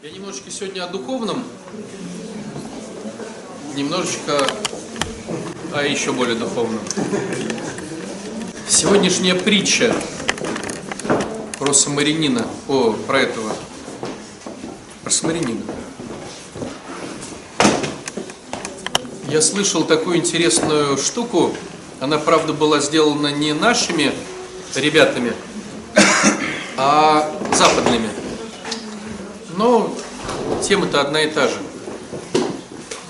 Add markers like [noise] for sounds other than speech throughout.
Я немножечко сегодня о духовном, немножечко о еще более духовном. Сегодняшняя притча про самарянина, о, про этого, про самарянина. Я слышал такую интересную штуку, она, правда, была сделана не нашими ребятами, а западными. Но тема-то одна и та же.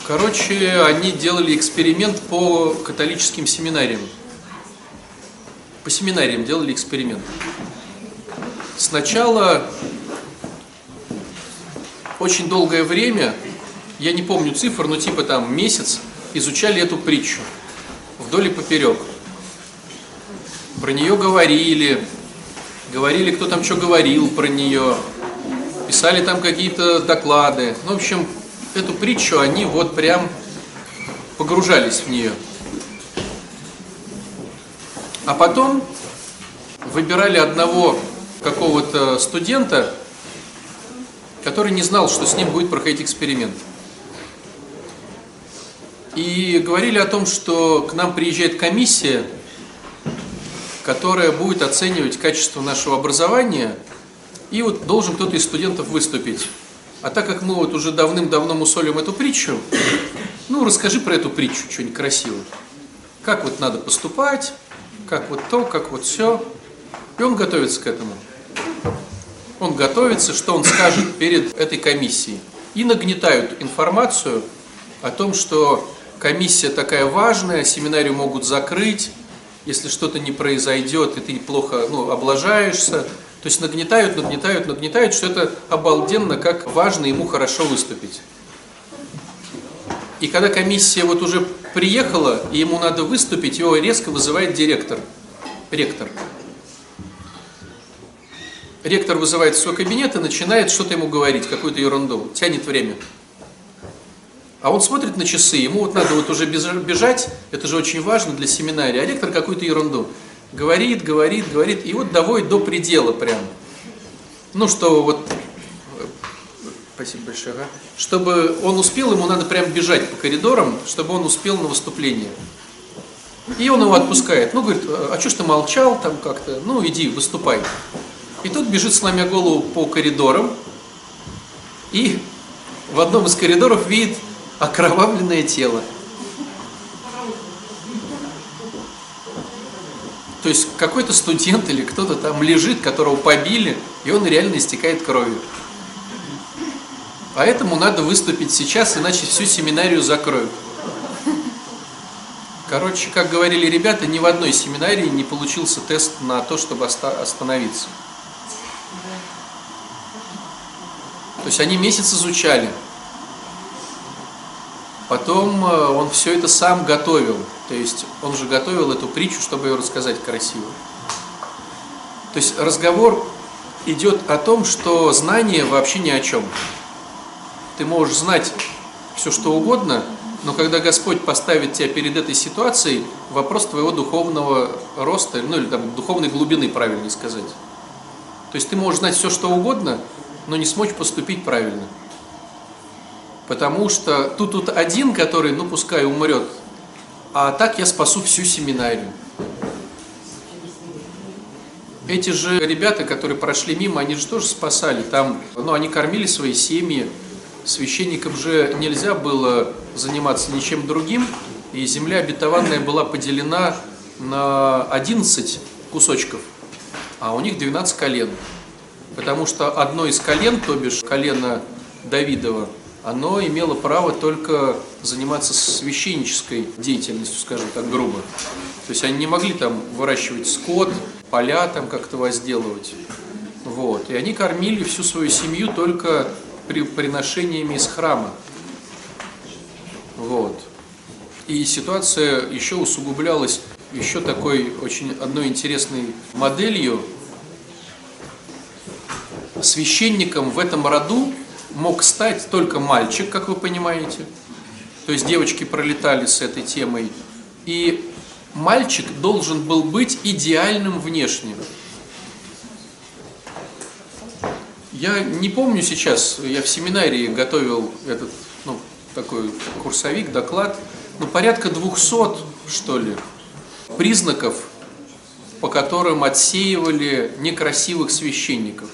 Короче, они делали эксперимент по католическим семинариям. По семинариям делали эксперимент. Сначала очень долгое время, я не помню цифр, но типа там месяц, изучали эту притчу вдоль и поперек. Про нее говорили, говорили, кто там что говорил про нее, писали там какие-то доклады. Ну, в общем, эту притчу они вот прям погружались в нее. А потом выбирали одного какого-то студента, который не знал, что с ним будет проходить эксперимент. И говорили о том, что к нам приезжает комиссия, которая будет оценивать качество нашего образования, и вот должен кто-то из студентов выступить. А так как мы вот уже давным-давно мусолим эту притчу, ну расскажи про эту притчу что-нибудь красивое. Как вот надо поступать, как вот то, как вот все. И он готовится к этому. Он готовится, что он скажет перед этой комиссией. И нагнетают информацию о том, что комиссия такая важная, семинарию могут закрыть, если что-то не произойдет, и ты плохо ну, облажаешься. То есть нагнетают, нагнетают, нагнетают, что это обалденно, как важно ему хорошо выступить. И когда комиссия вот уже приехала, и ему надо выступить, его резко вызывает директор, ректор. Ректор вызывает в свой кабинет и начинает что-то ему говорить, какую-то ерунду, тянет время. А он смотрит на часы, ему вот надо вот уже бежать, это же очень важно для семинария, а ректор какую-то ерунду. Говорит, говорит, говорит, и вот доводит до предела прям. Ну, что вот, спасибо большое, ага. чтобы он успел, ему надо прям бежать по коридорам, чтобы он успел на выступление. И он его отпускает. Ну, говорит, а что ж ты молчал там как-то? Ну, иди, выступай. И тут бежит, сломя голову по коридорам, и в одном из коридоров видит окровавленное тело. То есть какой-то студент или кто-то там лежит, которого побили, и он реально истекает кровью. Поэтому надо выступить сейчас, иначе всю семинарию закроют. Короче, как говорили ребята, ни в одной семинарии не получился тест на то, чтобы остановиться. То есть они месяц изучали, Потом э, он все это сам готовил. То есть он же готовил эту притчу, чтобы ее рассказать красиво. То есть разговор идет о том, что знание вообще ни о чем. Ты можешь знать все, что угодно, но когда Господь поставит тебя перед этой ситуацией, вопрос твоего духовного роста, ну или там духовной глубины, правильно сказать. То есть ты можешь знать все, что угодно, но не смочь поступить правильно. Потому что тут тут один, который, ну пускай умрет, а так я спасу всю семинарию. Эти же ребята, которые прошли мимо, они же тоже спасали. Там, ну, они кормили свои семьи. Священникам же нельзя было заниматься ничем другим. И земля обетованная была поделена на 11 кусочков, а у них 12 колен. Потому что одно из колен, то бишь колено Давидова, оно имело право только заниматься священнической деятельностью, скажем так, грубо. То есть они не могли там выращивать скот, поля там как-то возделывать. Вот. И они кормили всю свою семью только при приношениями из храма. Вот. И ситуация еще усугублялась еще такой очень одной интересной моделью. Священником в этом роду мог стать только мальчик, как вы понимаете. То есть девочки пролетали с этой темой. И мальчик должен был быть идеальным внешним. Я не помню сейчас, я в семинарии готовил этот, ну, такой курсовик, доклад, ну, порядка 200, что ли, признаков, по которым отсеивали некрасивых священников.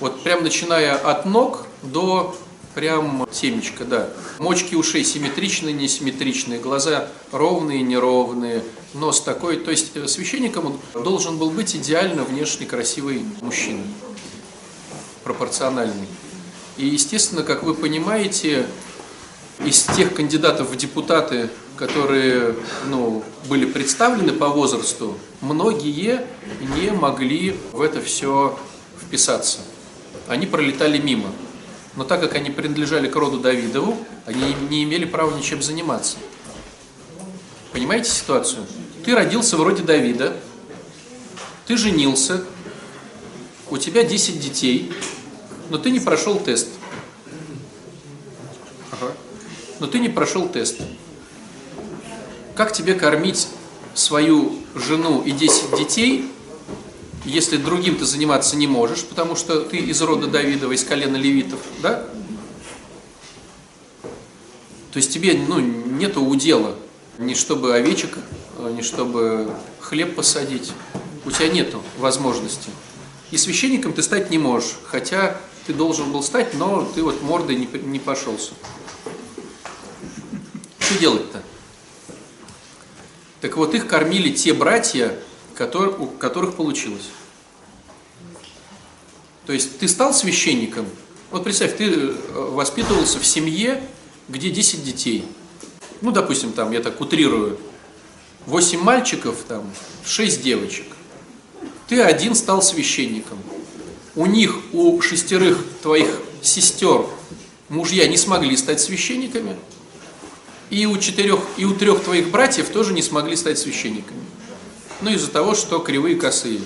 Вот прям начиная от ног до прям темечка, да. Мочки ушей симметричные, несимметричные, глаза ровные, неровные, нос такой. То есть э, священником должен был быть идеально внешне красивый мужчина, пропорциональный. И, естественно, как вы понимаете, из тех кандидатов в депутаты, которые ну, были представлены по возрасту, многие не могли в это все вписаться. Они пролетали мимо. Но так как они принадлежали к роду Давидову, они не имели права ничем заниматься. Понимаете ситуацию? Ты родился вроде Давида, ты женился, у тебя 10 детей, но ты не прошел тест. Ага. Но ты не прошел тест. Как тебе кормить свою жену и 10 детей, если другим ты заниматься не можешь, потому что ты из рода Давидова, из колена левитов, да? То есть тебе ну, нету удела, ни чтобы овечек, ни чтобы хлеб посадить. У тебя нету возможности. И священником ты стать не можешь, хотя ты должен был стать, но ты вот мордой не, не пошелся. Что делать-то? Так вот, их кормили те братья, который, у которых получилось. То есть ты стал священником, вот представь, ты э, воспитывался в семье, где 10 детей. Ну, допустим, там, я так утрирую, 8 мальчиков, там, 6 девочек. Ты один стал священником. У них, у шестерых твоих сестер, мужья не смогли стать священниками. И у четырех, и у трех твоих братьев тоже не смогли стать священниками. Ну, из-за того, что кривые косые.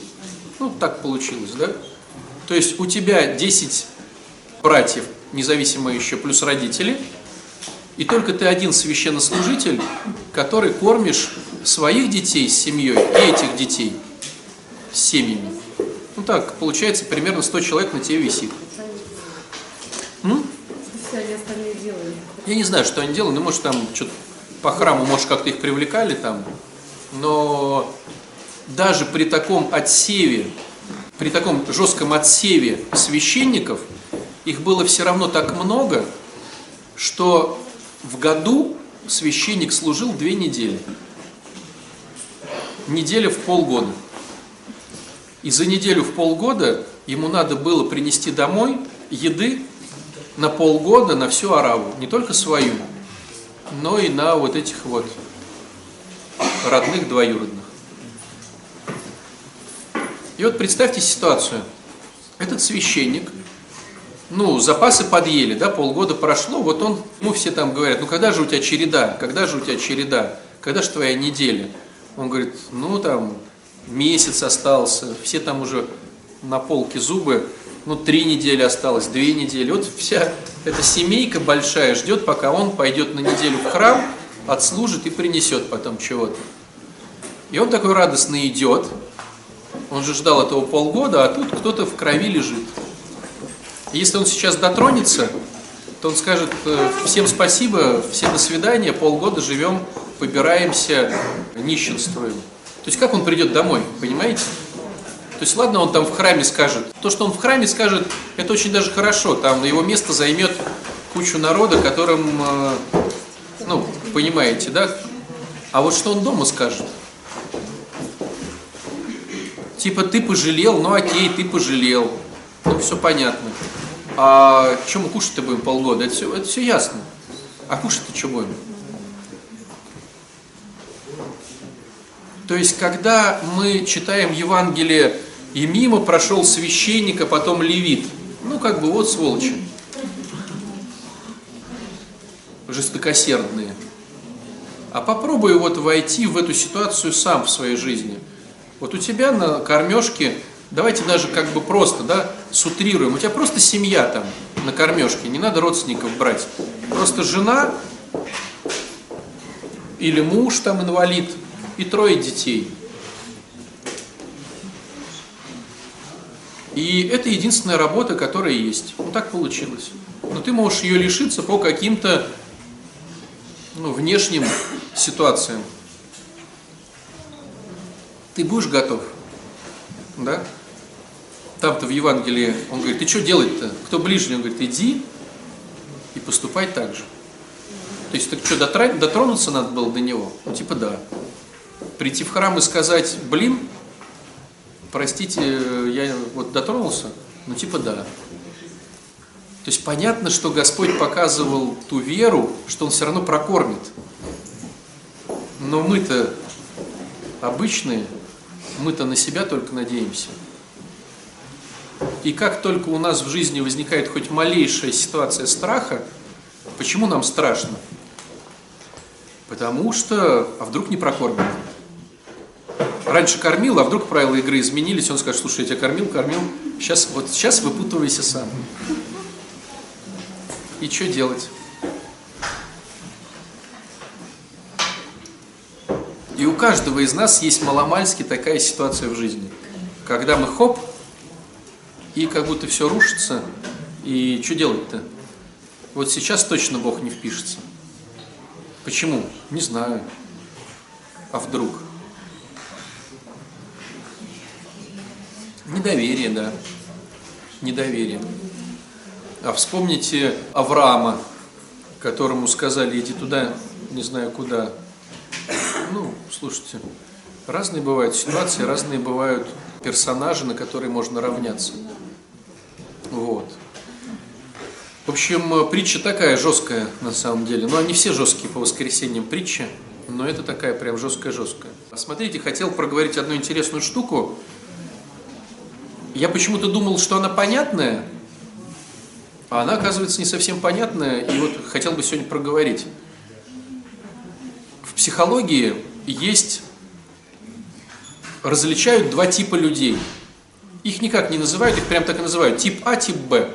Ну, так получилось, да? То есть у тебя 10 братьев, независимо еще, плюс родители, и только ты один священнослужитель, который кормишь своих детей с семьей и этих детей с семьями. Ну так, получается, примерно 100 человек на тебе висит. М? Я не знаю, что они делают, ну, может, там что-то по храму, может, как-то их привлекали там, но даже при таком отсеве, при таком жестком отсеве священников, их было все равно так много, что в году священник служил две недели. Неделя в полгода. И за неделю в полгода ему надо было принести домой еды на полгода на всю Араву. Не только свою, но и на вот этих вот родных двоюродных. И вот представьте ситуацию. Этот священник, ну, запасы подъели, да, полгода прошло, вот он, ему все там говорят, ну, когда же у тебя череда, когда же у тебя череда, когда же твоя неделя? Он говорит, ну, там, месяц остался, все там уже на полке зубы, ну, три недели осталось, две недели. Вот вся эта семейка большая ждет, пока он пойдет на неделю в храм, отслужит и принесет потом чего-то. И он такой радостно идет, он же ждал этого полгода, а тут кто-то в крови лежит. Если он сейчас дотронется, то он скажет, «Э, всем спасибо, все до свидания, полгода живем, побираемся, нищенствуем. То есть как он придет домой, понимаете? То есть ладно, он там в храме скажет. То, что он в храме скажет, это очень даже хорошо. Там его место займет кучу народа, которым, э, ну, понимаете, да? А вот что он дома скажет? Типа ты пожалел, ну окей, ты пожалел. Ну все понятно. А что мы кушать-то будем полгода? Это все, это все ясно. А кушать-то что будем? То есть, когда мы читаем Евангелие, и мимо прошел священник, а потом левит, ну, как бы, вот сволочи. Жестокосердные. А попробуй вот войти в эту ситуацию сам в своей жизни – вот у тебя на кормежке, давайте даже как бы просто, да, сутрируем, у тебя просто семья там на кормежке, не надо родственников брать. Просто жена или муж там инвалид и трое детей. И это единственная работа, которая есть. Ну так получилось. Но ты можешь ее лишиться по каким-то ну, внешним ситуациям. Ты будешь готов? Да? Там-то в Евангелии он говорит, ты что делать-то? Кто ближний? Он говорит, иди и поступай так же. То есть, так что, дотронуться надо было до него? Ну, типа, да. Прийти в храм и сказать, блин, простите, я вот дотронулся? Ну, типа, да. То есть, понятно, что Господь показывал ту веру, что Он все равно прокормит. Но мы-то обычные, мы-то на себя только надеемся. И как только у нас в жизни возникает хоть малейшая ситуация страха, почему нам страшно? Потому что, а вдруг не прокормят? Раньше кормил, а вдруг правила игры изменились, он скажет, слушай, я тебя кормил, кормил, сейчас, вот сейчас выпутывайся сам. И что делать? И у каждого из нас есть маломальски такая ситуация в жизни. Когда мы хоп, и как будто все рушится, и что делать-то? Вот сейчас точно Бог не впишется. Почему? Не знаю. А вдруг? Недоверие, да. Недоверие. А вспомните Авраама, которому сказали, иди туда, не знаю куда. Ну, слушайте, разные бывают ситуации, разные бывают персонажи, на которые можно равняться. Вот. В общем, притча такая жесткая на самом деле. Но они все жесткие по воскресеньям притчи, но это такая прям жесткая-жесткая. Смотрите, хотел проговорить одну интересную штуку. Я почему-то думал, что она понятная, а она, оказывается, не совсем понятная, и вот хотел бы сегодня проговорить. В психологии есть, различают два типа людей – их никак не называют, их прям так и называют. Тип А, тип Б.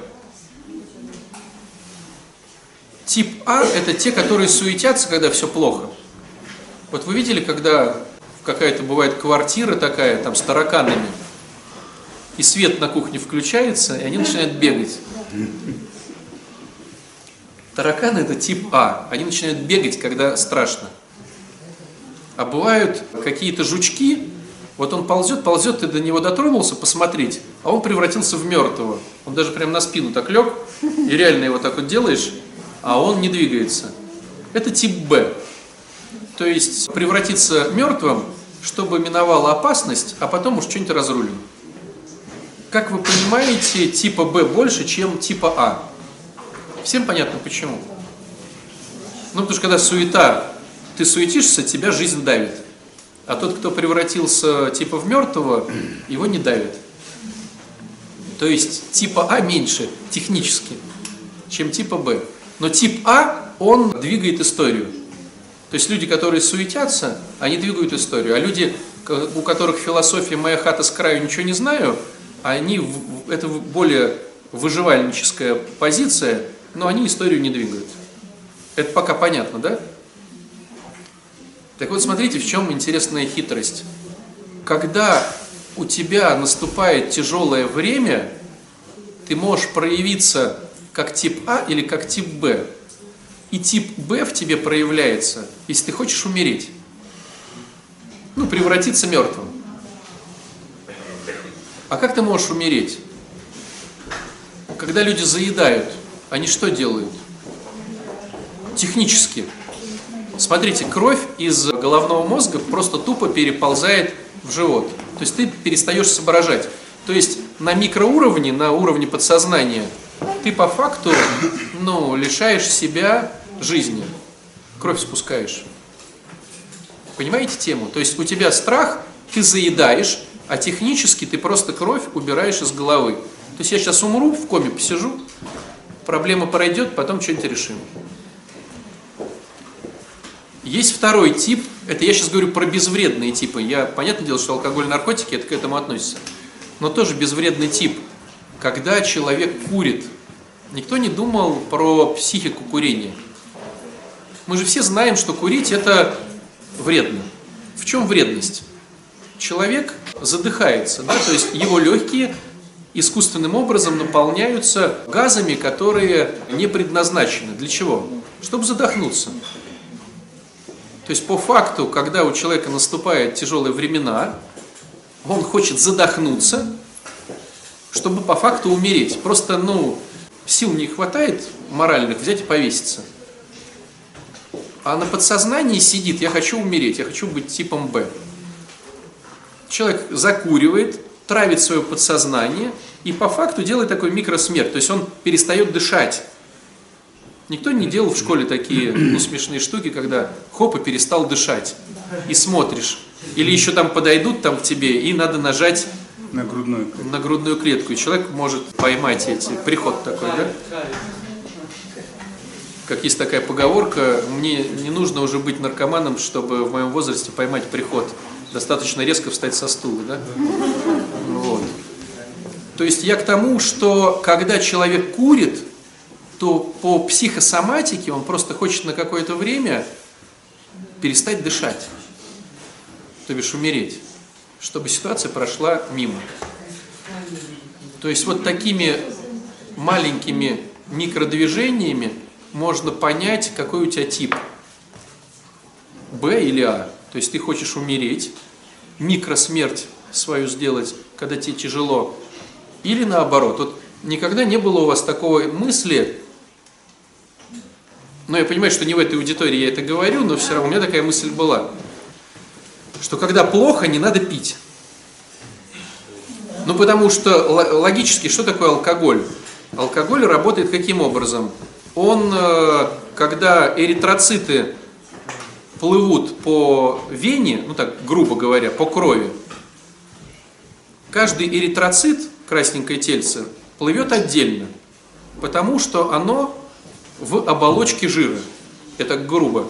Тип А – это те, которые суетятся, когда все плохо. Вот вы видели, когда какая-то бывает квартира такая, там с тараканами, и свет на кухне включается, и они начинают бегать. Тараканы – это тип А. Они начинают бегать, когда страшно. А бывают какие-то жучки, вот он ползет, ползет, ты до него дотронулся посмотреть, а он превратился в мертвого. Он даже прям на спину так лег, и реально его так вот делаешь, а он не двигается. Это тип Б. То есть превратиться мертвым, чтобы миновала опасность, а потом уж что-нибудь разрулим. Как вы понимаете, типа Б больше, чем типа А. Всем понятно почему? Ну, потому что когда суета, ты суетишься, тебя жизнь давит. А тот, кто превратился типа в мертвого, его не давит. То есть типа А меньше технически, чем типа Б. Но тип А, он двигает историю. То есть люди, которые суетятся, они двигают историю. А люди, у которых философия «моя хата с краю, ничего не знаю», они, это более выживальническая позиция, но они историю не двигают. Это пока понятно, да? Так вот, смотрите, в чем интересная хитрость. Когда у тебя наступает тяжелое время, ты можешь проявиться как тип А или как тип Б. И тип Б в тебе проявляется, если ты хочешь умереть. Ну, превратиться мертвым. А как ты можешь умереть? Когда люди заедают, они что делают? Технически Смотрите, кровь из головного мозга просто тупо переползает в живот. То есть ты перестаешь соображать. То есть на микроуровне, на уровне подсознания, ты по факту ну, лишаешь себя жизни. Кровь спускаешь. Понимаете тему? То есть у тебя страх, ты заедаешь, а технически ты просто кровь убираешь из головы. То есть я сейчас умру, в коме посижу, проблема пройдет, потом что-нибудь решим. Есть второй тип, это я сейчас говорю про безвредные типы. Я, понятное дело, что алкоголь наркотики, это к этому относится. Но тоже безвредный тип. Когда человек курит, никто не думал про психику курения. Мы же все знаем, что курить это вредно. В чем вредность? Человек задыхается, да, то есть его легкие искусственным образом наполняются газами, которые не предназначены. Для чего? Чтобы задохнуться. То есть по факту, когда у человека наступают тяжелые времена, он хочет задохнуться, чтобы по факту умереть. Просто, ну, сил не хватает моральных взять и повеситься. А на подсознании сидит, я хочу умереть, я хочу быть типом Б. Человек закуривает, травит свое подсознание и по факту делает такой микросмерть. То есть он перестает дышать. Никто не делал в школе такие ну, смешные штуки, когда хоп и перестал дышать. И смотришь. Или еще там подойдут там к тебе, и надо нажать на грудную, на грудную клетку. И человек может поймать эти. Приход такой, да? Как есть такая поговорка, мне не нужно уже быть наркоманом, чтобы в моем возрасте поймать приход. Достаточно резко встать со стула, да? Вот. То есть я к тому, что когда человек курит, то по психосоматике он просто хочет на какое-то время перестать дышать, то бишь умереть, чтобы ситуация прошла мимо. То есть вот такими маленькими микродвижениями можно понять, какой у тебя тип. Б или А. То есть ты хочешь умереть, микросмерть свою сделать, когда тебе тяжело, или наоборот. Вот никогда не было у вас такой мысли, но я понимаю, что не в этой аудитории я это говорю, но все равно у меня такая мысль была, что когда плохо, не надо пить. Ну, потому что логически, что такое алкоголь? Алкоголь работает каким образом? Он, э, когда эритроциты плывут по вене, ну так, грубо говоря, по крови, каждый эритроцит, красненькое тельце, плывет отдельно, потому что оно в оболочке жира. Это грубо.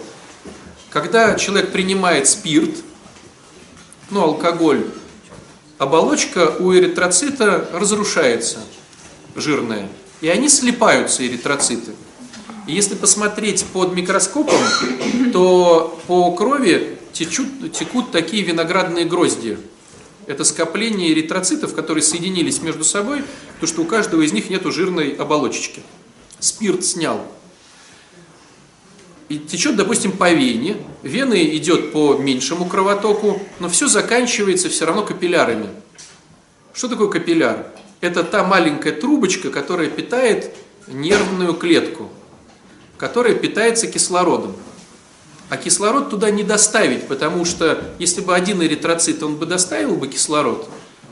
Когда человек принимает спирт, ну, алкоголь, оболочка у эритроцита разрушается, жирная, и они слипаются, эритроциты. И если посмотреть под микроскопом, то по крови течут, текут такие виноградные грозди. Это скопление эритроцитов, которые соединились между собой, потому что у каждого из них нет жирной оболочечки. Спирт снял и течет, допустим, по вене, вена идет по меньшему кровотоку, но все заканчивается все равно капиллярами. Что такое капилляр? Это та маленькая трубочка, которая питает нервную клетку, которая питается кислородом. А кислород туда не доставить, потому что если бы один эритроцит, он бы доставил бы кислород,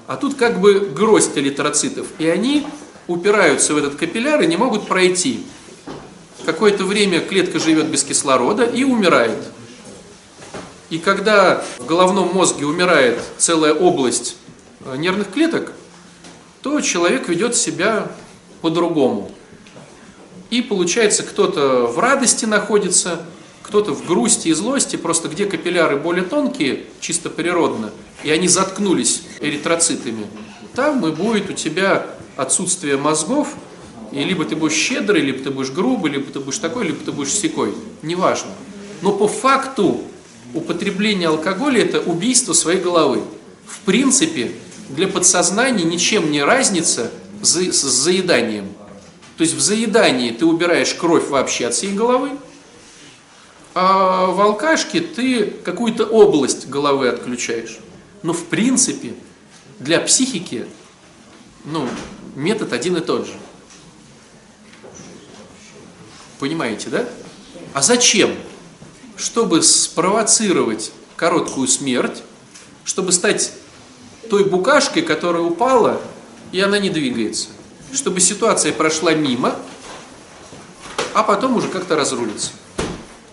а тут как бы гроздь эритроцитов, и они упираются в этот капилляр и не могут пройти какое-то время клетка живет без кислорода и умирает. И когда в головном мозге умирает целая область э, нервных клеток, то человек ведет себя по-другому. И получается, кто-то в радости находится, кто-то в грусти и злости, просто где капилляры более тонкие, чисто природно, и они заткнулись эритроцитами, там и будет у тебя отсутствие мозгов, и либо ты будешь щедрый, либо ты будешь грубый, либо ты будешь такой, либо ты будешь секой. Неважно. Но по факту употребление алкоголя это убийство своей головы. В принципе, для подсознания ничем не разница с заеданием. То есть в заедании ты убираешь кровь вообще от всей головы, а в алкашке ты какую-то область головы отключаешь. Но в принципе для психики ну, метод один и тот же. Понимаете, да? А зачем? Чтобы спровоцировать короткую смерть, чтобы стать той букашкой, которая упала, и она не двигается. Чтобы ситуация прошла мимо, а потом уже как-то разрулится.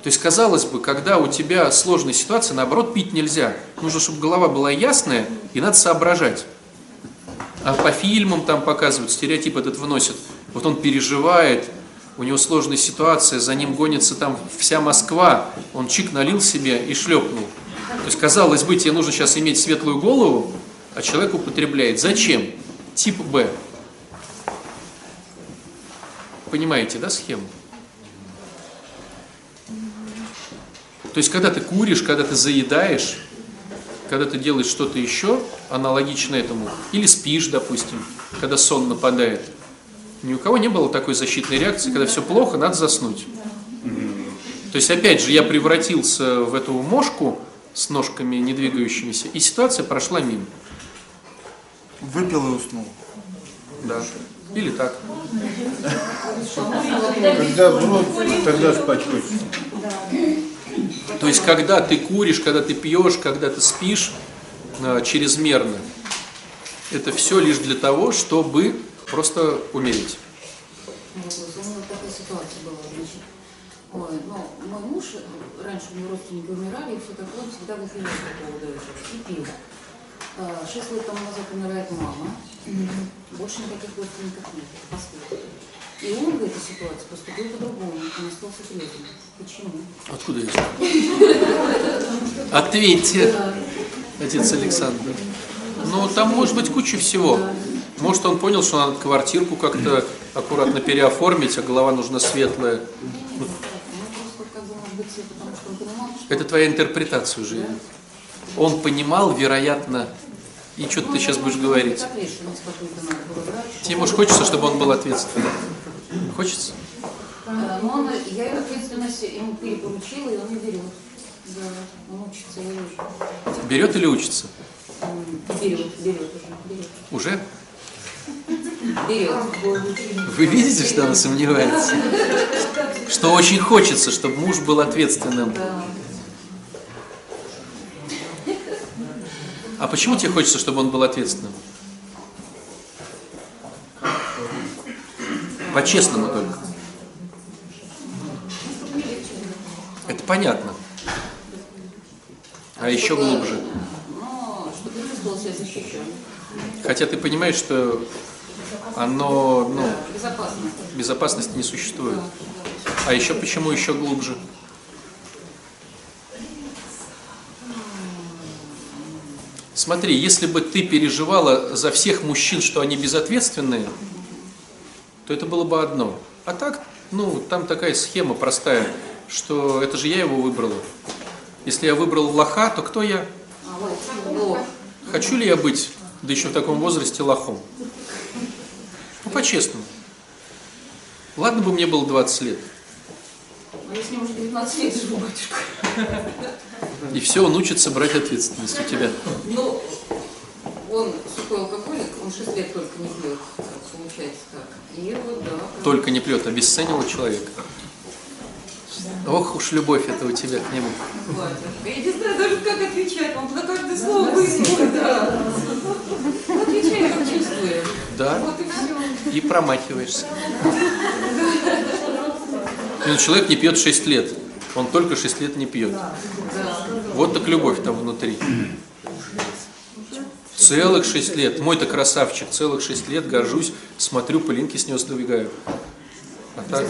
То есть, казалось бы, когда у тебя сложная ситуация, наоборот, пить нельзя. Нужно, чтобы голова была ясная, и надо соображать. А по фильмам там показывают, стереотип этот выносят. Вот он переживает, у него сложная ситуация, за ним гонится там вся Москва, он чик налил себе и шлепнул. То есть, казалось бы, тебе нужно сейчас иметь светлую голову, а человек употребляет. Зачем? Тип Б. Понимаете, да, схему? То есть, когда ты куришь, когда ты заедаешь, когда ты делаешь что-то еще, аналогично этому, или спишь, допустим, когда сон нападает, ни у кого не было такой защитной реакции, когда все плохо, надо заснуть. То есть, опять же, я превратился в эту мошку с ножками не двигающимися, и ситуация прошла мимо. Выпил и уснул. Да. Или так. Когда брод, тогда спать хочется. То есть, когда ты куришь, когда ты пьешь, когда ты спишь э, чрезмерно, это все лишь для того, чтобы просто умереть. Вот, у меня вот такая ситуация была, значит, ой, ну, мой муж, раньше у него родственники умирали, и все такое, он всегда выпивал по поводу этого, и пил. А, Шесть лет тому назад умирает мама, больше никаких родственников нет, последний. И он в этой ситуации поступил по-другому, он остался трезвым. Почему? Откуда я знаю? Ответьте, отец Александр. Ну, там может быть куча всего. Может, он понял, что надо квартирку как-то аккуратно переоформить, а голова нужна светлая. Ну. Это твоя интерпретация уже. Он понимал, вероятно, и что ты сейчас будешь говорить. Тебе, может, хочется, чтобы он был ответственным? Хочется? Но он, я эту ответственность ему перепоручила, и он не берет. Да, он учится и уже. Берет или учится? Берет, берет уже, берет. Уже? Берет. Вы видите, что она сомневается? Что очень хочется, чтобы муж был ответственным. А почему тебе хочется, чтобы он был ответственным? По-честному только. Это понятно. А еще глубже. Но чтобы чувствовал себя защищенным. Хотя ты понимаешь, что оно, ну, Безопасно. безопасности не существует. А еще почему еще глубже? Смотри, если бы ты переживала за всех мужчин, что они безответственные, то это было бы одно. А так, ну, там такая схема простая, что это же я его выбрала. Если я выбрал лоха, то кто я? А. Хочу ли я быть, да еще в таком возрасте, лохом? Ну, по-честному. Ладно бы мне было 20 лет. А ним уже 19 лет живу, батюшка. И все, он учится брать ответственность у тебя. Ну, он сухой алкоголик, он 6 лет только не пьет, получается так. И вот, да. Только не пьет, обесценила человека. Ох уж любовь это у тебя к нему. Я не знаю даже, как отвечать вам на каждое слово выяснить, да. Ну, Отвечай, как чувствуешь. Да, Вот и все. и промахиваешься. Он человек не пьет 6 лет. Он только 6 лет не пьет. Вот так любовь там внутри. Целых 6 лет. Мой-то красавчик. Целых 6 лет горжусь, смотрю, пылинки с него сдвигаю. А так,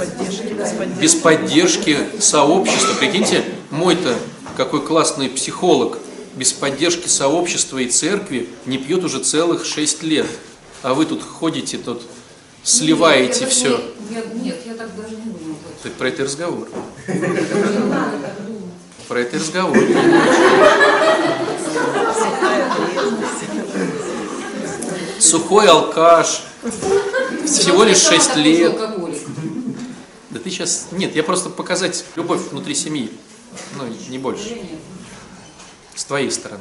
без поддержки сообщества. Прикиньте, мой-то какой классный психолог. Без поддержки сообщества и церкви не пьет уже целых 6 лет. А вы тут ходите, тут сливаете Я все. даже не- я- Нет, я так даже не думаю. Так про это разговор. Про это разговор. Сухой алкаш. Всего лишь 6 лет. Ты сейчас... Нет, я просто показать любовь внутри семьи. Ну, не больше. С твоей стороны.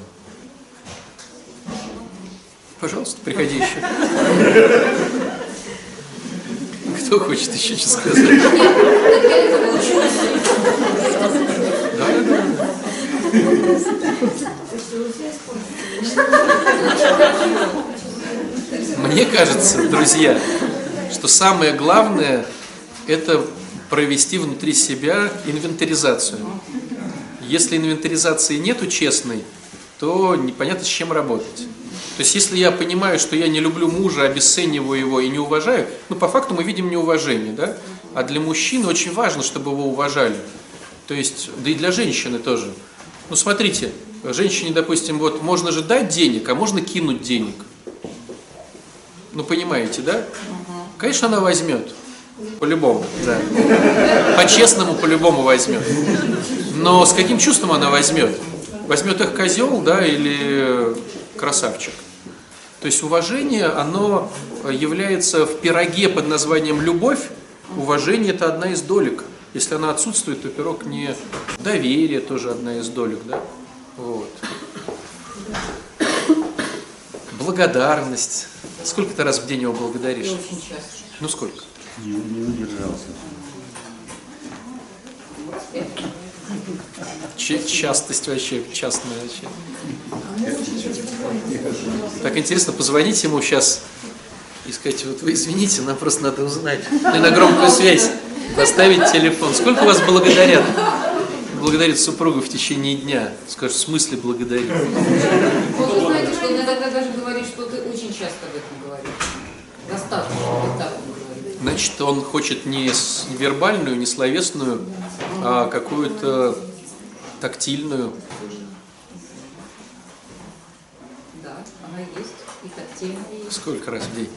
Пожалуйста, приходи еще. Кто хочет еще что сказать? Да, да, да. Мне кажется, друзья, что самое главное – это провести внутри себя инвентаризацию. Если инвентаризации нету честной, то непонятно с чем работать. То есть, если я понимаю, что я не люблю мужа, обесцениваю его и не уважаю, ну, по факту мы видим неуважение, да? А для мужчины очень важно, чтобы его уважали. То есть, да и для женщины тоже. Ну, смотрите, женщине, допустим, вот можно же дать денег, а можно кинуть денег. Ну, понимаете, да? Конечно, она возьмет. По-любому, да. По-честному, по-любому возьмет. Но с каким чувством она возьмет? возьмет их козел, да, или красавчик. То есть уважение, оно является в пироге под названием любовь. Уважение это одна из долек. Если она отсутствует, то пирог не доверие тоже одна из долек, да. Вот. Благодарность. Сколько ты раз в день его благодаришь? Ну сколько? Не, не удержался. Ч- частость вообще, частная вообще. Так интересно, позвонить ему сейчас и сказать, вот вы извините, нам просто надо узнать. Ну и на громкую связь поставить телефон. Сколько вас благодарят? Благодарит супругу в течение дня. Скажет, в смысле благодарит? Вот вы знаете, что иногда даже говорит, что ты очень часто об этом говоришь. Достаточно, вот так он говорит. Значит, он хочет не вербальную, не словесную, а какую-то тактильную. Да, она есть, и тактильная. Сколько раз в день?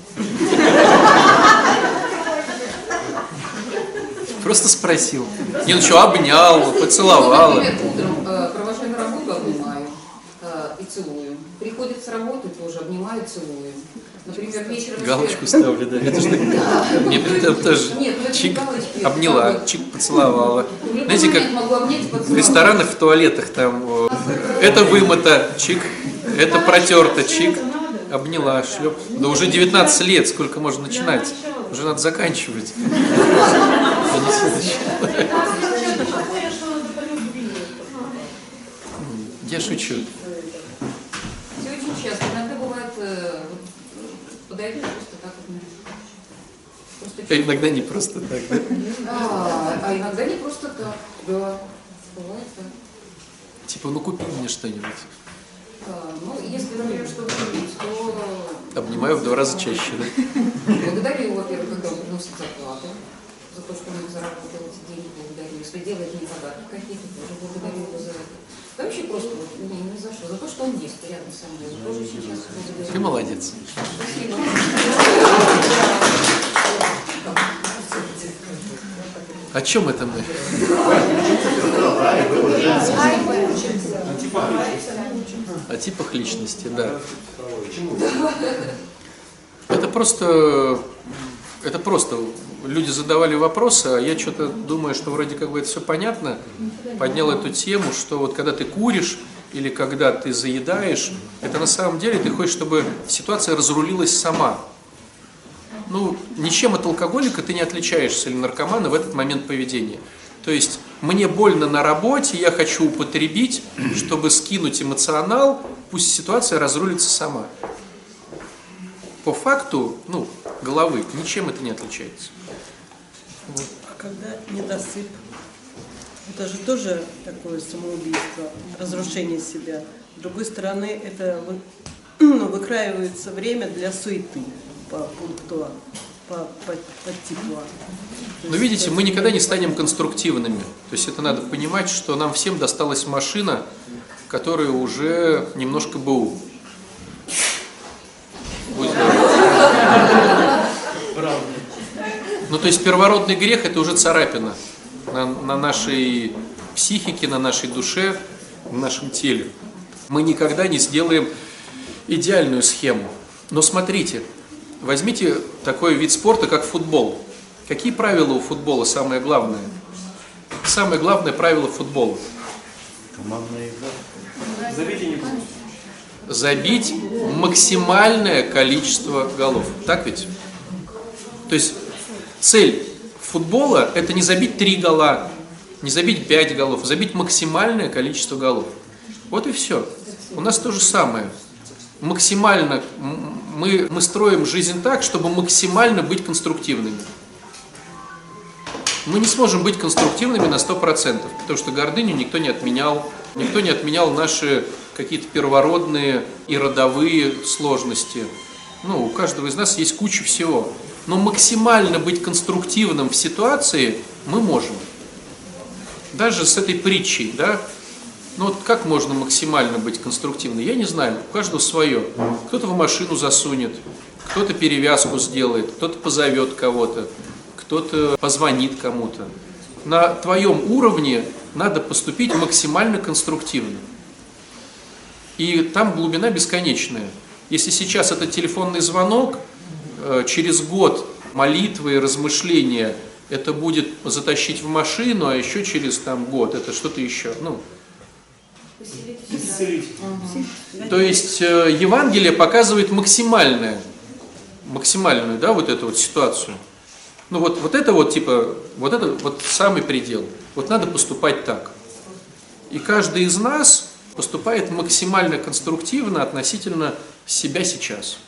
Просто спросил. Не, ну что, обнял, поцеловал. Например, утром э, провожаю на работу, обнимаю э, и целую. Приходит с работы, тоже обнимаю, целую. Например, вечером... Галочку ставлю, да. Это же. Мне там тоже ну чик, обняла, чик, поцеловала. Знаете, как в ресторанах, в туалетах там э, это вымыто, чик, это протерто, чик, обняла, шлеп. Да уже 19 лет, сколько можно начинать? Уже надо заканчивать. А. Я шучу. Все очень часто. Иногда бывает, э, вот, подойду просто так вот. Просто А иногда не просто так, да? А, а иногда не просто так. Да, бывает так. Типа, ну купи мне что-нибудь. А, ну, если, например, что-то купить, то Обнимаю в два раза чаще, да? благодарю его, во-первых, когда он приносит зарплату, за то, что он заработал эти деньги, благодарю. Если делает мне подарки какие-то, тоже благодарю его за это. Да вообще просто вот, не, не за что, за то, что он есть рядом со мной. Тоже благодарю. Ты молодец. Спасибо. О чем это мы? О типах личности, да. Это просто, это просто люди задавали вопросы, а я что-то думаю, что вроде как бы это все понятно. Поднял эту тему, что вот когда ты куришь или когда ты заедаешь, это на самом деле ты хочешь, чтобы ситуация разрулилась сама. Ну, ничем от алкоголика ты не отличаешься или наркомана в этот момент поведения. То есть мне больно на работе, я хочу употребить, чтобы скинуть эмоционал, пусть ситуация разрулится сама. По факту, ну, головы, ничем это не отличается. А когда недосып? Это же тоже такое самоубийство, разрушение себя. С другой стороны, это вы- ну, [clears throat] выкраивается время для суеты по пункту по, по, по типу Но видите, мы никогда не станем конструктивными. То есть это надо понимать, что нам всем досталась машина, которая уже немножко БУ. Будь. Ну, то есть первородный грех – это уже царапина на, на нашей психике, на нашей душе, на нашем теле. Мы никогда не сделаем идеальную схему. Но смотрите, возьмите такой вид спорта, как футбол. Какие правила у футбола самое главное? Самое главное правило футбола Командная игра. – забить максимальное количество голов. Так ведь? То есть цель футбола – это не забить три гола, не забить пять голов, забить максимальное количество голов. Вот и все. У нас то же самое. Максимально мы, мы строим жизнь так, чтобы максимально быть конструктивными. Мы не сможем быть конструктивными на 100%, потому что гордыню никто не отменял, никто не отменял наши какие-то первородные и родовые сложности. Ну, у каждого из нас есть куча всего. Но максимально быть конструктивным в ситуации мы можем. Даже с этой притчей, да? Ну вот как можно максимально быть конструктивным? Я не знаю, у каждого свое. Кто-то в машину засунет, кто-то перевязку сделает, кто-то позовет кого-то, кто-то позвонит кому-то. На твоем уровне надо поступить максимально конструктивно. И там глубина бесконечная. Если сейчас это телефонный звонок, э, через год молитвы и размышления это будет затащить в машину, а еще через там год это что-то еще. Ну, то есть э, Евангелие показывает максимальное, максимальную, да, вот эту вот ситуацию. Ну вот, вот это вот типа, вот это вот самый предел. Вот надо поступать так. И каждый из нас поступает максимально конструктивно относительно себя сейчас.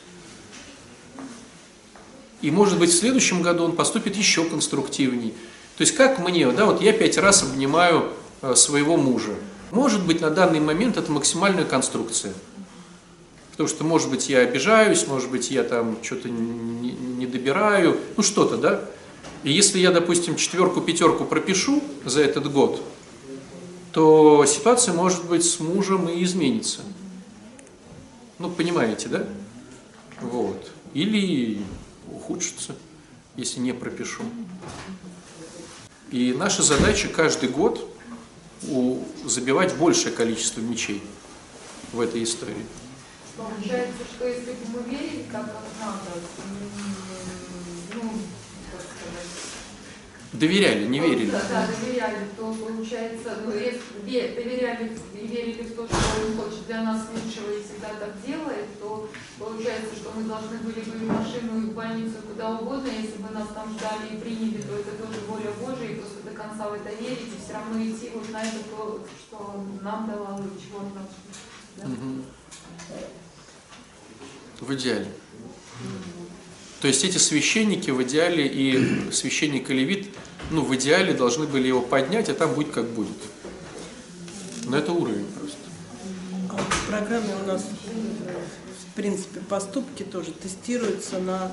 И может быть в следующем году он поступит еще конструктивней. То есть как мне, да, вот я пять раз обнимаю э, своего мужа. Может быть на данный момент это максимальная конструкция. Потому что, может быть, я обижаюсь, может быть, я там что-то не, добираю, ну что-то, да. И если я, допустим, четверку, пятерку пропишу за этот год, то ситуация, может быть, с мужем и изменится. Ну, понимаете, да? Вот. Или ухудшится, если не пропишу. И наша задача каждый год забивать большее количество мечей в этой истории. Получается, что если бы мы верили как надо, м, ну, как сказать, Доверяли, не верили. Да, да, доверяли, то получается, ну, если доверяли и верили в то, что он хочет для нас лучшего и всегда так делает, то получается, что мы должны были бы и в машину, и в больницу, куда угодно, если бы нас там ждали и приняли, то это тоже воля Божия, и просто до конца в это верить, и все равно идти вот на это, то, что нам давало, и чего он нам. да? Мгм. В идеале. То есть эти священники в идеале и [clears throat] священник и левит, ну, в идеале должны были его поднять, а там будет как будет. Но это уровень просто. А вот в программе у нас, в принципе, поступки тоже тестируются на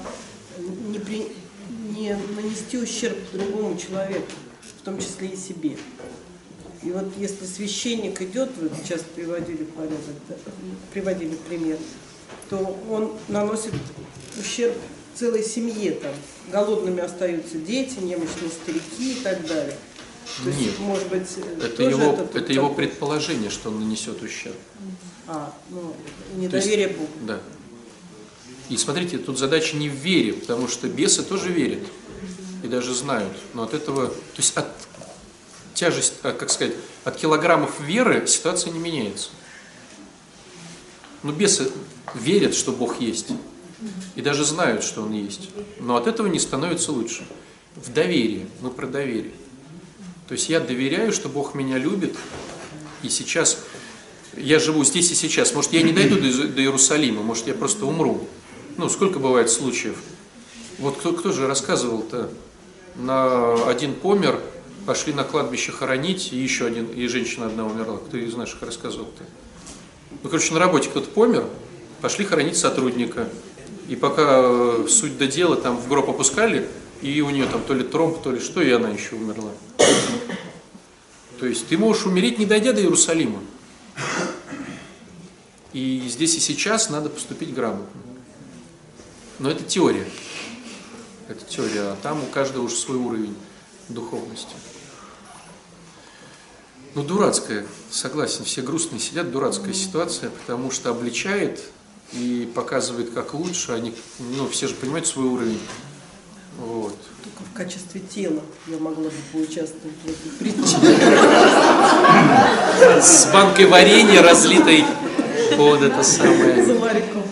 не, при- не нанести ущерб другому человеку, в том числе и себе. И вот если священник идет, вы сейчас приводили порядок, да, приводили пример, то он наносит ущерб целой семье, там, голодными остаются дети, немощные старики и так далее. То есть, Нет. может быть, э, Это его, тут это его такой- предположение, что он нанесет ущерб. А, ну, То есть- недоверие Богу. Да. И смотрите, тут задача не в вере, потому что бесы тоже верят и даже знают. Но от этого, то есть от тяжесть, а, как сказать, от килограммов веры ситуация не меняется. Но бесы верят, что Бог есть. И даже знают, что Он есть. Но от этого не становится лучше. В доверии. Мы про доверие. То есть я доверяю, что Бог меня любит. И сейчас я живу здесь и сейчас. Может, я не дойду до, Иерусалима, может, я просто умру. Ну, сколько бывает случаев. Вот кто, кто же рассказывал-то? На один помер, пошли на кладбище хоронить, и еще один, и женщина одна умерла. Кто из наших рассказывал-то? Ну, короче, на работе кто-то помер, пошли хоронить сотрудника. И пока э, суть до дела, там в гроб опускали, и у нее там то ли тромб, то ли что, и она еще умерла. То есть ты можешь умереть, не дойдя до Иерусалима. И здесь и сейчас надо поступить грамотно. Но это теория. Это теория, а там у каждого уже свой уровень духовности. Ну, дурацкая, согласен, все грустные сидят, дурацкая ситуация, потому что обличает и показывает, как лучше, они, ну, все же понимают свой уровень. Вот. Только в качестве тела я могла бы поучаствовать в этой притче. С банкой варенья, разлитой под это самое. За вариком.